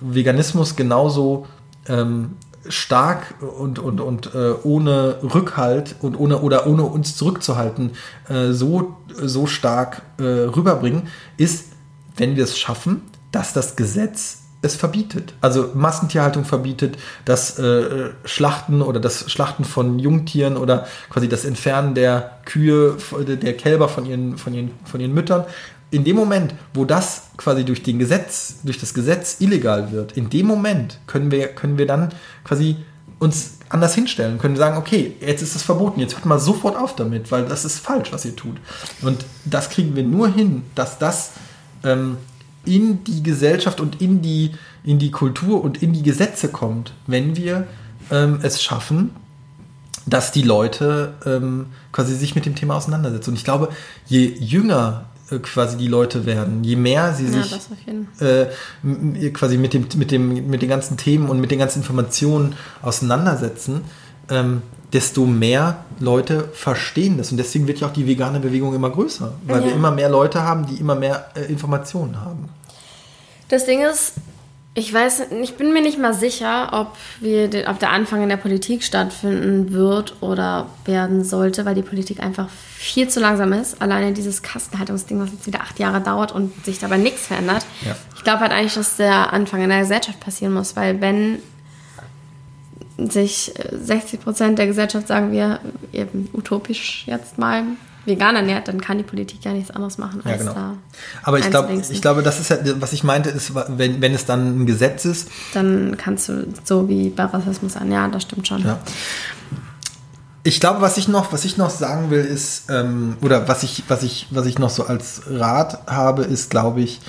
[SPEAKER 1] Veganismus genauso ähm, stark und, und, und äh, ohne Rückhalt und ohne oder ohne uns zurückzuhalten äh, so, so stark äh, rüberbringen, ist, wenn wir es schaffen, dass das Gesetz es verbietet. Also Massentierhaltung verbietet, das äh, Schlachten oder das Schlachten von Jungtieren oder quasi das Entfernen der Kühe, der Kälber von ihren, von ihren, von ihren Müttern in dem Moment, wo das quasi durch den Gesetz, durch das Gesetz illegal wird, in dem Moment können wir, können wir dann quasi uns anders hinstellen, können sagen, okay, jetzt ist es verboten, jetzt hört mal sofort auf damit, weil das ist falsch, was ihr tut. Und das kriegen wir nur hin, dass das ähm, in die Gesellschaft und in die, in die Kultur und in die Gesetze kommt, wenn wir ähm, es schaffen, dass die Leute ähm, quasi sich mit dem Thema auseinandersetzen. Und ich glaube, je jünger quasi die Leute werden, je mehr sie sich äh, quasi mit dem, mit, dem, mit den ganzen Themen und mit den ganzen Informationen auseinandersetzen, ähm, desto mehr Leute verstehen das. Und deswegen wird ja auch die vegane Bewegung immer größer, weil ja. wir immer mehr Leute haben, die immer mehr äh, Informationen haben.
[SPEAKER 2] Das Ding ist, ich weiß, ich bin mir nicht mal sicher, ob, wir, ob der Anfang in der Politik stattfinden wird oder werden sollte, weil die Politik einfach viel zu langsam ist. Alleine dieses Kastenhaltungsding, was jetzt wieder acht Jahre dauert und sich dabei nichts verändert. Ja. Ich glaube halt eigentlich, dass der Anfang in der Gesellschaft passieren muss, weil wenn sich 60 Prozent der Gesellschaft, sagen wir, eben utopisch jetzt mal, vegan ernährt, dann kann die Politik ja nichts anderes machen
[SPEAKER 1] als ja, genau. da. Aber ich glaube, ich glaube, das ist ja, was ich meinte, ist, wenn, wenn es dann ein Gesetz ist.
[SPEAKER 2] Dann kannst du so wie bei Rassismus an, ja, das stimmt schon. Ja.
[SPEAKER 1] Ich glaube, was ich noch, was ich noch sagen will, ist, ähm, oder was ich, was ich, was ich noch so als Rat habe, ist, glaube ich,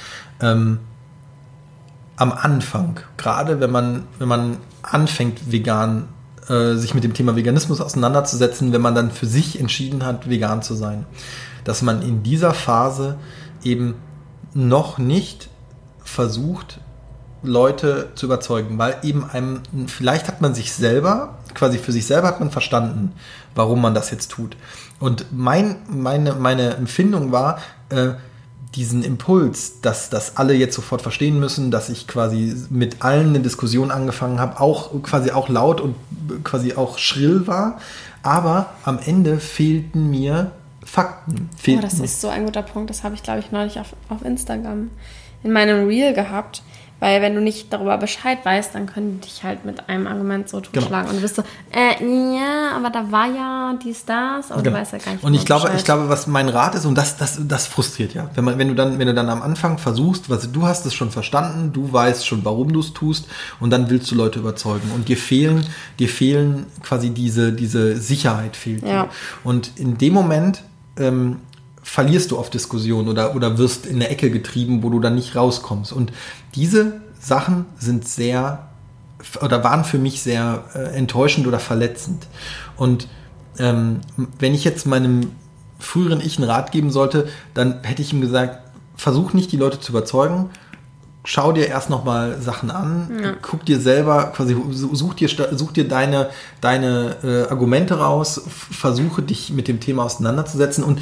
[SPEAKER 1] ähm, am Anfang, gerade wenn man, wenn man anfängt, vegan äh, sich mit dem Thema Veganismus auseinanderzusetzen, wenn man dann für sich entschieden hat, vegan zu sein. Dass man in dieser Phase eben noch nicht versucht, Leute zu überzeugen, weil eben einem, vielleicht hat man sich selber, quasi für sich selber hat man verstanden, warum man das jetzt tut. Und mein, meine, meine Empfindung war, äh, diesen Impuls, dass das alle jetzt sofort verstehen müssen, dass ich quasi mit allen eine Diskussion angefangen habe, auch quasi auch laut und quasi auch schrill war, aber am Ende fehlten mir Fakten.
[SPEAKER 2] Fehlten oh, das ist so ein guter Punkt. Das habe ich, glaube ich, neulich auf, auf Instagram in meinem Reel gehabt. Weil wenn du nicht darüber Bescheid weißt, dann können die dich halt mit einem Argument so genau. totschlagen. Genau. Und du bist so, äh, ja, aber da war ja dies, das, aber genau. du weißt ja gar nicht.
[SPEAKER 1] Und ich glaube, ich glaube, was mein Rat ist, und das, das, das frustriert ja. Wenn, man, wenn, du dann, wenn du dann am Anfang versuchst, was du hast es schon verstanden, du weißt schon, warum du es tust, und dann willst du Leute überzeugen. Und dir fehlen, dir fehlen quasi diese, diese Sicherheit fehlt ja. dir. Und in dem Moment, ähm, verlierst du auf Diskussion oder, oder wirst in eine Ecke getrieben, wo du dann nicht rauskommst. Und diese Sachen sind sehr oder waren für mich sehr äh, enttäuschend oder verletzend. Und ähm, wenn ich jetzt meinem früheren Ich einen Rat geben sollte, dann hätte ich ihm gesagt, versuch nicht die Leute zu überzeugen, schau dir erst noch mal Sachen an, ja. guck dir selber, quasi such dir, such dir deine, deine äh, Argumente raus, versuche dich mit dem Thema auseinanderzusetzen und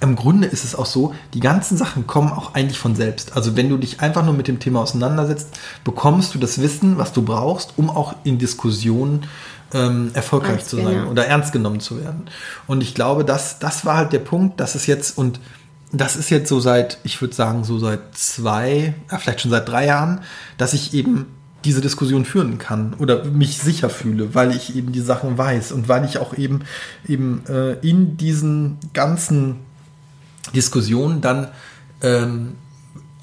[SPEAKER 1] im Grunde ist es auch so, die ganzen Sachen kommen auch eigentlich von selbst. Also wenn du dich einfach nur mit dem Thema auseinandersetzt, bekommst du das Wissen, was du brauchst, um auch in Diskussionen ähm, erfolgreich ernst zu sein ja. oder ernst genommen zu werden. Und ich glaube, das, das war halt der Punkt, dass es jetzt und das ist jetzt so seit, ich würde sagen, so seit zwei, vielleicht schon seit drei Jahren, dass ich eben diese Diskussion führen kann oder mich sicher fühle, weil ich eben die Sachen weiß und weil ich auch eben eben äh, in diesen ganzen Diskussionen dann ähm,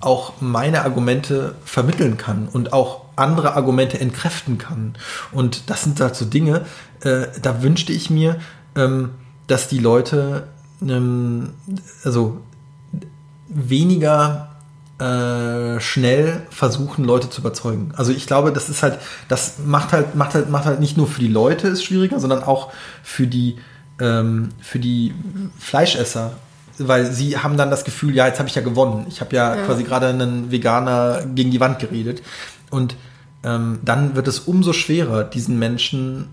[SPEAKER 1] auch meine Argumente vermitteln kann und auch andere Argumente entkräften kann. Und das sind halt so Dinge, äh, da wünschte ich mir, ähm, dass die Leute, ähm, also weniger äh, schnell versuchen, Leute zu überzeugen. Also ich glaube, das ist halt, das macht halt, macht halt, macht halt nicht nur für die Leute ist schwieriger, sondern auch für die, ähm, für die Fleischesser. Weil sie haben dann das Gefühl, ja, jetzt habe ich ja gewonnen. Ich habe ja, ja, quasi gerade einen Veganer gegen die Wand geredet. Und ähm, dann wird es umso schwerer, diesen Menschen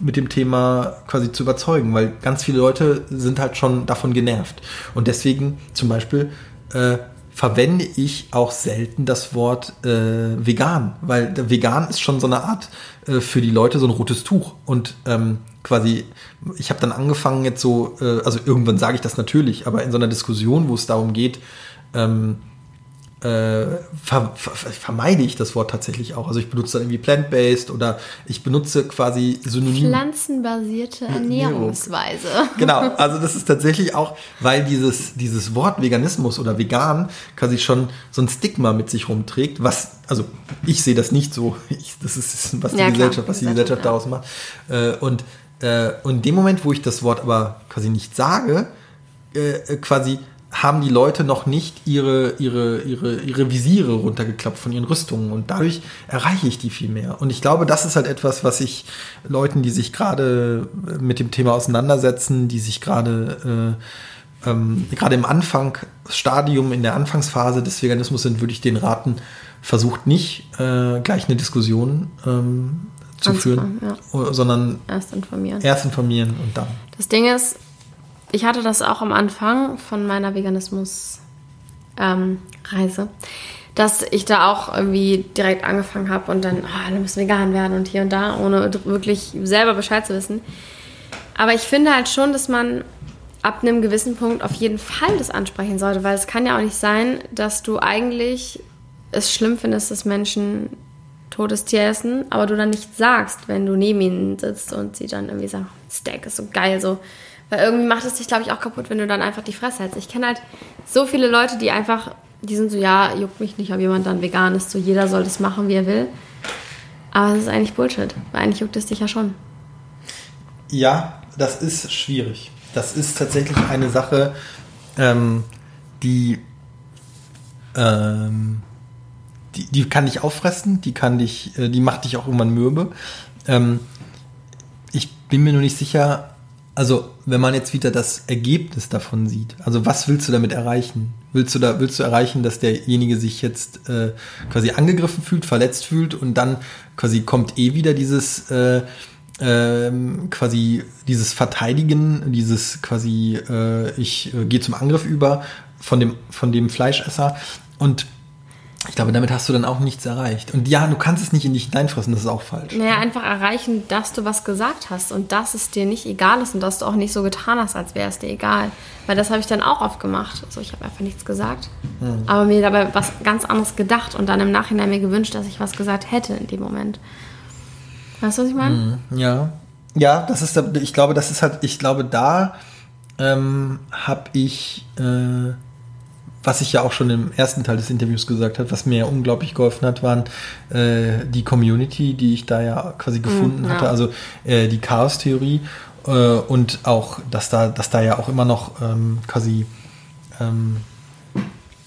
[SPEAKER 1] mit dem Thema quasi zu überzeugen, weil ganz viele Leute sind halt schon davon genervt. Und deswegen zum Beispiel äh, verwende ich auch selten das Wort äh, vegan, weil vegan ist schon so eine Art äh, für die Leute so ein rotes Tuch. Und ähm, quasi, ich habe dann angefangen jetzt so, äh, also irgendwann sage ich das natürlich, aber in so einer Diskussion, wo es darum geht, ähm, äh, ver, ver, vermeide ich das Wort tatsächlich auch. Also ich benutze dann irgendwie plant-based oder ich benutze quasi
[SPEAKER 2] synonym. Pflanzenbasierte Ernährungsweise.
[SPEAKER 1] Genau, also das ist tatsächlich auch, weil dieses, dieses Wort Veganismus oder vegan quasi schon so ein Stigma mit sich rumträgt, was, also ich sehe das nicht so, ich, das ist, was die ja, Gesellschaft, was die Gesellschaft ja. daraus macht. Äh, und, äh, und in dem Moment, wo ich das Wort aber quasi nicht sage, äh, quasi haben die Leute noch nicht ihre, ihre, ihre, ihre Visiere runtergeklappt von ihren Rüstungen und dadurch erreiche ich die viel mehr. Und ich glaube, das ist halt etwas, was ich Leuten, die sich gerade mit dem Thema auseinandersetzen, die sich gerade äh, ähm, gerade im Anfangsstadium, in der Anfangsphase des Veganismus sind, würde ich den raten, versucht nicht äh, gleich eine Diskussion ähm, zu Anzufangen, führen, ja. sondern
[SPEAKER 2] erst informieren.
[SPEAKER 1] Erst informieren und dann.
[SPEAKER 2] Das Ding ist, ich hatte das auch am Anfang von meiner Veganismus-Reise, ähm, dass ich da auch irgendwie direkt angefangen habe und dann, oh, dann müssen vegan werden und hier und da, ohne wirklich selber Bescheid zu wissen. Aber ich finde halt schon, dass man ab einem gewissen Punkt auf jeden Fall das ansprechen sollte, weil es kann ja auch nicht sein, dass du eigentlich es schlimm findest, dass Menschen totes Tier essen, aber du dann nicht sagst, wenn du neben ihnen sitzt und sie dann irgendwie sagen, Steak ist so geil, so weil irgendwie macht es dich, glaube ich, auch kaputt, wenn du dann einfach die Fresse hältst. Ich kenne halt so viele Leute, die einfach, die sind so, ja, juckt mich nicht, ob jemand dann vegan ist. So, jeder soll das machen, wie er will. Aber es ist eigentlich Bullshit, weil eigentlich juckt es dich ja schon.
[SPEAKER 1] Ja, das ist schwierig. Das ist tatsächlich eine Sache, ähm, die, ähm, die, die kann dich auffressen, die kann dich, äh, die macht dich auch irgendwann mürbe. Ähm, ich bin mir nur nicht sicher, also wenn man jetzt wieder das Ergebnis davon sieht, also was willst du damit erreichen? Willst du da, willst du erreichen, dass derjenige sich jetzt äh, quasi angegriffen fühlt, verletzt fühlt und dann quasi kommt eh wieder dieses äh, ähm, quasi dieses Verteidigen, dieses quasi äh, ich äh, gehe zum Angriff über von dem von dem Fleischesser und ich glaube, damit hast du dann auch nichts erreicht. Und ja, du kannst es nicht in dich hineinfressen, das ist auch falsch.
[SPEAKER 2] Naja, einfach erreichen, dass du was gesagt hast und dass es dir nicht egal ist und dass du auch nicht so getan hast, als wäre es dir egal. Weil das habe ich dann auch oft gemacht. Also ich habe einfach nichts gesagt, hm. aber mir dabei was ganz anderes gedacht und dann im Nachhinein mir gewünscht, dass ich was gesagt hätte in dem Moment. Weißt du, was ich meine?
[SPEAKER 1] Hm. Ja. Ja, das ist, ich glaube, das ist halt, ich glaube, da ähm, habe ich. Äh, was ich ja auch schon im ersten Teil des Interviews gesagt habe, was mir ja unglaublich geholfen hat, waren äh, die Community, die ich da ja quasi mhm, gefunden mm, ja. hatte, also äh, die Chaos-Theorie äh, und auch, dass da, dass da ja auch immer noch ähm, quasi, ähm,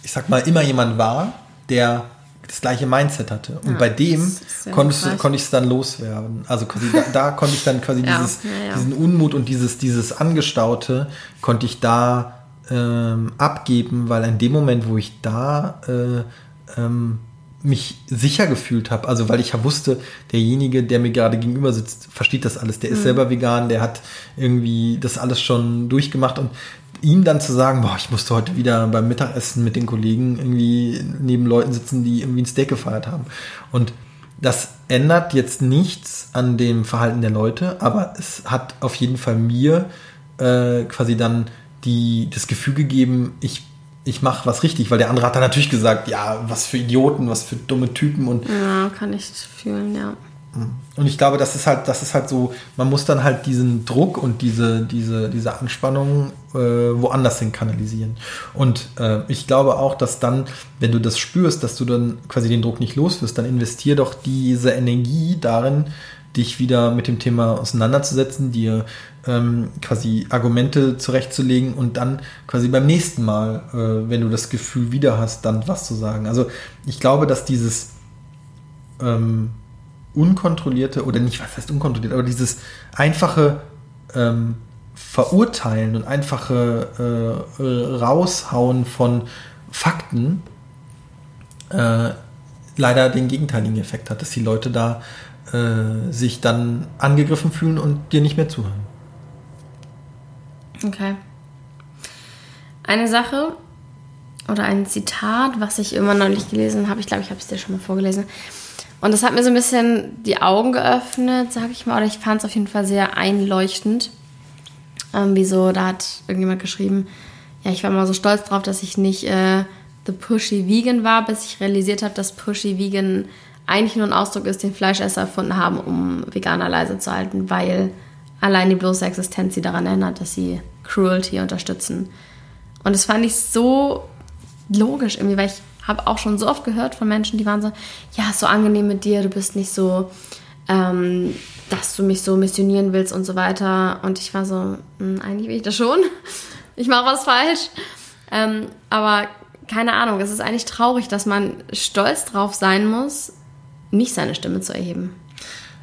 [SPEAKER 1] ich sag mal, immer jemand war, der das gleiche Mindset hatte. Und ja, bei dem konnte, konnte ich es dann loswerden. Also quasi da, da konnte ich dann quasi ja, dieses, diesen Unmut und dieses, dieses Angestaute, konnte ich da ähm, abgeben, weil in dem Moment, wo ich da äh, ähm, mich sicher gefühlt habe, also weil ich ja wusste, derjenige, der mir gerade gegenüber sitzt, versteht das alles, der ist mhm. selber vegan, der hat irgendwie das alles schon durchgemacht und ihm dann zu sagen, boah, ich musste heute wieder beim Mittagessen mit den Kollegen irgendwie neben Leuten sitzen, die irgendwie ein Steak gefeiert haben. Und das ändert jetzt nichts an dem Verhalten der Leute, aber es hat auf jeden Fall mir äh, quasi dann die, das Gefühl gegeben, ich, ich mache was richtig, weil der andere hat dann natürlich gesagt, ja, was für Idioten, was für dumme Typen und.
[SPEAKER 2] Ja, kann ich fühlen, ja.
[SPEAKER 1] Mhm. Und ich glaube, das ist halt, das ist halt so, man muss dann halt diesen Druck und diese, diese, diese Anspannung äh, woanders hin kanalisieren. Und äh, ich glaube auch, dass dann, wenn du das spürst, dass du dann quasi den Druck nicht los wirst, dann investier doch diese Energie darin, dich wieder mit dem Thema auseinanderzusetzen, dir ähm, quasi Argumente zurechtzulegen und dann quasi beim nächsten Mal, äh, wenn du das Gefühl wieder hast, dann was zu sagen. Also ich glaube, dass dieses ähm, unkontrollierte oder nicht, was heißt unkontrolliert, aber dieses einfache ähm, Verurteilen und einfache äh, Raushauen von Fakten äh, leider den gegenteiligen Effekt hat, dass die Leute da äh, sich dann angegriffen fühlen und dir nicht mehr zuhören.
[SPEAKER 2] Okay. Eine Sache oder ein Zitat, was ich immer nicht gelesen habe, ich glaube, ich habe es dir schon mal vorgelesen. Und das hat mir so ein bisschen die Augen geöffnet, sage ich mal, oder ich fand es auf jeden Fall sehr einleuchtend. Ähm, wieso, da hat irgendjemand geschrieben, ja, ich war mal so stolz drauf, dass ich nicht äh, The Pushy Vegan war, bis ich realisiert habe, dass Pushy Vegan eigentlich nur ein Ausdruck ist, den Fleischesser erfunden haben, um Veganer leise zu halten, weil allein die bloße Existenz sie daran erinnert, dass sie Cruelty unterstützen. Und das fand ich so logisch irgendwie, weil ich habe auch schon so oft gehört von Menschen, die waren so, ja, ist so angenehm mit dir, du bist nicht so, ähm, dass du mich so missionieren willst und so weiter. Und ich war so, hm, eigentlich will ich das schon. Ich mache was falsch. Ähm, aber keine Ahnung, es ist eigentlich traurig, dass man stolz drauf sein muss, nicht seine Stimme zu erheben.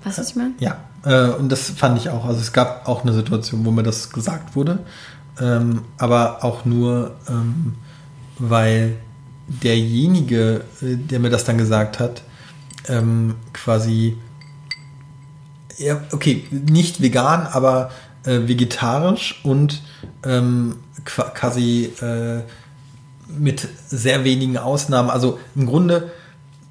[SPEAKER 2] Weißt du, was ich meine?
[SPEAKER 1] Ja, äh, und das fand ich auch. Also es gab auch eine Situation, wo mir das gesagt wurde, ähm, aber auch nur, ähm, weil derjenige, äh, der mir das dann gesagt hat, ähm, quasi, ja, okay, nicht vegan, aber äh, vegetarisch und ähm, quasi äh, mit sehr wenigen Ausnahmen, also im Grunde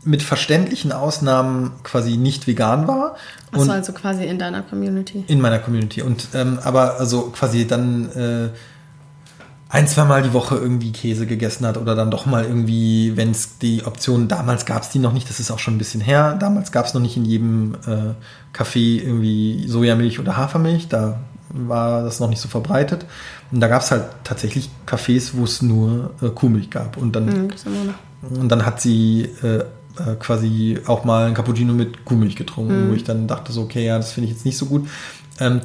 [SPEAKER 1] mit verständlichen Ausnahmen quasi nicht vegan war.
[SPEAKER 2] Achso, also quasi in deiner Community.
[SPEAKER 1] In meiner Community. Und ähm, aber also quasi dann äh, ein, zwei Mal die Woche irgendwie Käse gegessen hat oder dann doch mal irgendwie, wenn es die Option, damals gab es die noch nicht, das ist auch schon ein bisschen her, damals gab es noch nicht in jedem äh, Café irgendwie Sojamilch oder Hafermilch, da war das noch nicht so verbreitet. Und da gab es halt tatsächlich Cafés, wo es nur äh, Kuhmilch gab. Und dann, mhm, und dann hat sie äh, äh, quasi auch mal ein Cappuccino mit Kuhmilch getrunken, mhm. wo ich dann dachte so, okay, ja, das finde ich jetzt nicht so gut. Ähm,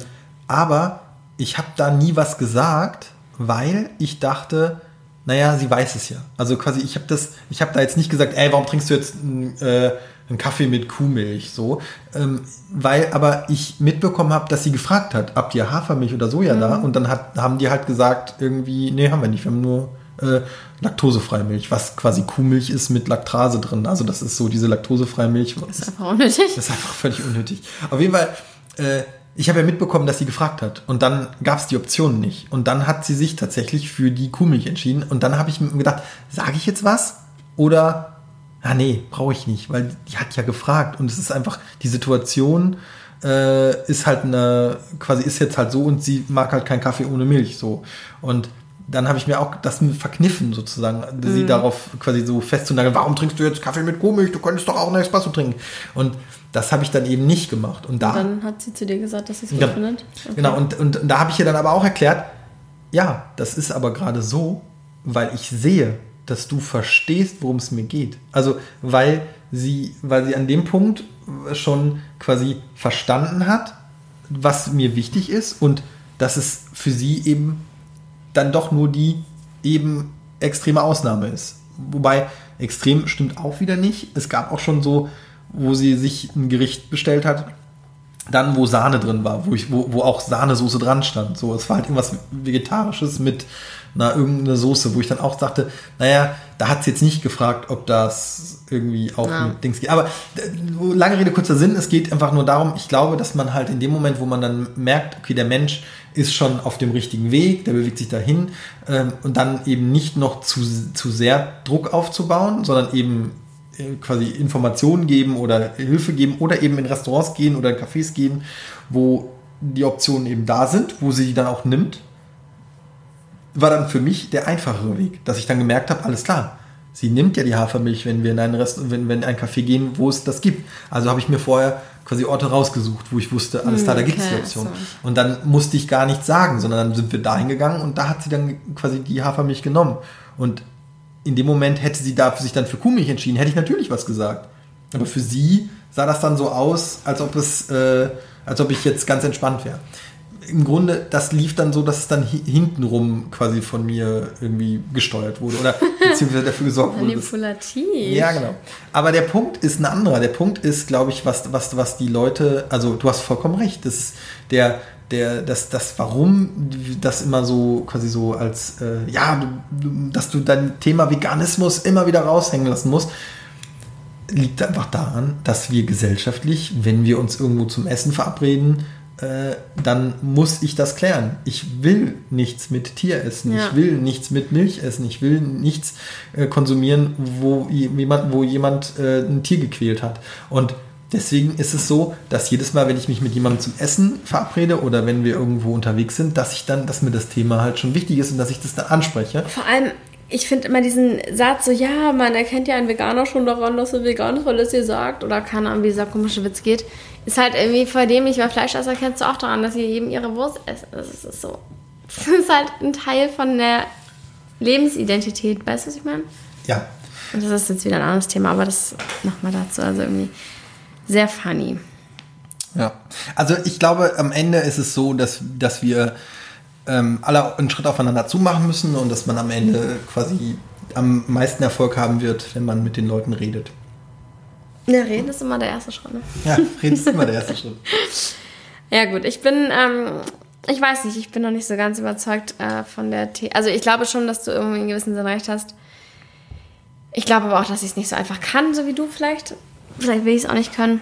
[SPEAKER 1] aber ich habe da nie was gesagt, weil ich dachte, naja, sie weiß es ja. Also quasi, ich habe das, ich habe da jetzt nicht gesagt, ey, warum trinkst du jetzt äh, einen Kaffee mit Kuhmilch, so, ähm, weil aber ich mitbekommen habe, dass sie gefragt hat, habt ihr Hafermilch oder Soja mhm. da? Und dann hat, haben die halt gesagt, irgendwie, nee, haben wir nicht, wir haben nur äh, laktosefreie Milch, was quasi Kuhmilch ist mit Laktase drin. Also das ist so diese laktosefreie Milch.
[SPEAKER 2] Das ist einfach unnötig.
[SPEAKER 1] Das ist einfach völlig unnötig. Auf jeden Fall, äh, ich habe ja mitbekommen, dass sie gefragt hat. Und dann gab es die Option nicht. Und dann hat sie sich tatsächlich für die Kuhmilch entschieden. Und dann habe ich mir gedacht, sage ich jetzt was? Oder ah nee, brauche ich nicht, weil die hat ja gefragt und es ist einfach, die Situation äh, ist halt eine, quasi ist jetzt halt so und sie mag halt keinen Kaffee ohne Milch so. Und dann habe ich mir auch das verkniffen, sozusagen, mhm. sie darauf quasi so festzunageln, warum trinkst du jetzt Kaffee mit Kuhmilch? Du könntest doch auch einen Espresso trinken. Und das habe ich dann eben nicht gemacht. Und, da,
[SPEAKER 2] und dann hat sie zu dir gesagt, dass sie es gut ja, findet.
[SPEAKER 1] Okay. Genau, und, und, und da habe ich ihr dann aber auch erklärt, ja, das ist aber gerade so, weil ich sehe, dass du verstehst, worum es mir geht. Also, weil sie, weil sie an dem Punkt schon quasi verstanden hat, was mir wichtig ist und dass es für sie eben dann doch nur die eben extreme Ausnahme ist. Wobei extrem stimmt auch wieder nicht. Es gab auch schon so, wo sie sich ein Gericht bestellt hat, dann wo Sahne drin war, wo, ich, wo, wo auch Sahnesoße dran stand. So, es war halt irgendwas Vegetarisches mit na, irgendeine Soße, wo ich dann auch dachte, naja, da hat sie jetzt nicht gefragt, ob das irgendwie auch ja. mit Dings geht. Aber äh, lange Rede, kurzer Sinn, es geht einfach nur darum, ich glaube, dass man halt in dem Moment, wo man dann merkt, okay, der Mensch ist schon auf dem richtigen Weg, der bewegt sich dahin ähm, und dann eben nicht noch zu, zu sehr Druck aufzubauen, sondern eben äh, quasi Informationen geben oder Hilfe geben oder eben in Restaurants gehen oder Cafés gehen, wo die Optionen eben da sind, wo sie die dann auch nimmt war dann für mich der einfachere Weg, dass ich dann gemerkt habe, alles klar, sie nimmt ja die Hafermilch, wenn wir in ein Rest, wenn, wenn ein Café gehen, wo es das gibt. Also habe ich mir vorher quasi Orte rausgesucht, wo ich wusste, alles klar, da gibt es okay, die Option. So. Und dann musste ich gar nichts sagen, sondern dann sind wir dahin gegangen und da hat sie dann quasi die Hafermilch genommen. Und in dem Moment hätte sie da sich dann für Kuhmilch entschieden, hätte ich natürlich was gesagt. Aber für sie sah das dann so aus, als ob es, äh, als ob ich jetzt ganz entspannt wäre im Grunde, das lief dann so, dass es dann hintenrum quasi von mir irgendwie gesteuert wurde oder beziehungsweise dafür gesorgt wurde.
[SPEAKER 2] Manipulativ.
[SPEAKER 1] ja, genau. Aber der Punkt ist ein anderer. Der Punkt ist, glaube ich, was, was, was die Leute, also du hast vollkommen recht, das ist der, der, das, das, warum das immer so quasi so als, äh, ja, du, dass du dein Thema Veganismus immer wieder raushängen lassen musst, liegt einfach daran, dass wir gesellschaftlich, wenn wir uns irgendwo zum Essen verabreden, äh, dann muss ich das klären. Ich will nichts mit Tier essen, ja. ich will nichts mit Milch essen, ich will nichts äh, konsumieren, wo jemand, wo jemand äh, ein Tier gequält hat. Und deswegen ist es so, dass jedes Mal, wenn ich mich mit jemandem zum Essen verabrede oder wenn wir irgendwo unterwegs sind, dass ich dann, dass mir das Thema halt schon wichtig ist und dass ich das dann anspreche.
[SPEAKER 2] Vor allem, ich finde immer diesen Satz so, ja, man erkennt ja einen Veganer schon daran, dass er vegan ist, weil er es dir sagt. Oder keine Ahnung, wie dieser komische Witz geht. Ist halt irgendwie vor dem ich bei Fleischesser kennst du auch daran, dass sie eben ihre Wurst essen. Das ist so. Das ist halt ein Teil von der Lebensidentität. Weißt du, was ich meine?
[SPEAKER 1] Ja.
[SPEAKER 2] Und das ist jetzt wieder ein anderes Thema, aber das nochmal dazu. Also irgendwie sehr funny.
[SPEAKER 1] Ja. Also ich glaube, am Ende ist es so, dass, dass wir ähm, alle einen Schritt aufeinander zumachen müssen und dass man am Ende quasi am meisten Erfolg haben wird, wenn man mit den Leuten redet.
[SPEAKER 2] Ja, reden ist immer der erste Schritt. Ne?
[SPEAKER 1] Ja, reden ist immer der erste Schritt.
[SPEAKER 2] Ja gut, ich bin, ähm, ich weiß nicht, ich bin noch nicht so ganz überzeugt äh, von der The Also ich glaube schon, dass du irgendwie in gewissem Sinne recht hast. Ich glaube aber auch, dass ich es nicht so einfach kann, so wie du vielleicht. Vielleicht will ich es auch nicht können.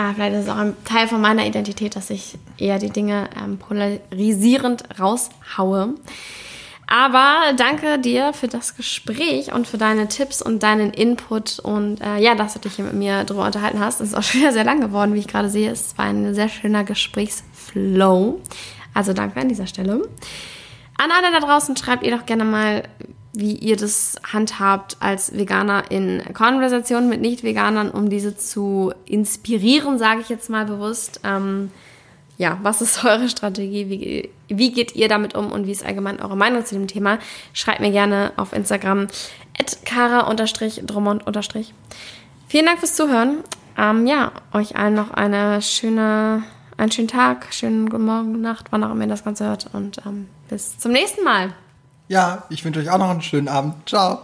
[SPEAKER 2] Aber vielleicht ist es auch ein Teil von meiner Identität, dass ich eher die Dinge ähm, polarisierend raushaue. Aber danke dir für das Gespräch und für deine Tipps und deinen Input und äh, ja, dass du dich hier mit mir drüber unterhalten hast. Es ist auch schon wieder sehr lang geworden, wie ich gerade sehe. Es war ein sehr schöner Gesprächsflow. Also danke an dieser Stelle. An alle da draußen schreibt ihr doch gerne mal, wie ihr das handhabt als Veganer in Konversationen mit Nicht-Veganern, um diese zu inspirieren, sage ich jetzt mal bewusst. Ähm, ja, was ist eure Strategie? Wie, wie geht ihr damit um und wie ist allgemein eure Meinung zu dem Thema? Schreibt mir gerne auf Instagram kara-drummond. Vielen Dank fürs Zuhören. Ähm, ja, euch allen noch eine schöne, einen schönen Tag, schönen guten Morgen, Nacht, wann auch immer ihr das Ganze hört und ähm, bis zum nächsten Mal.
[SPEAKER 1] Ja, ich wünsche euch auch noch einen schönen Abend. Ciao.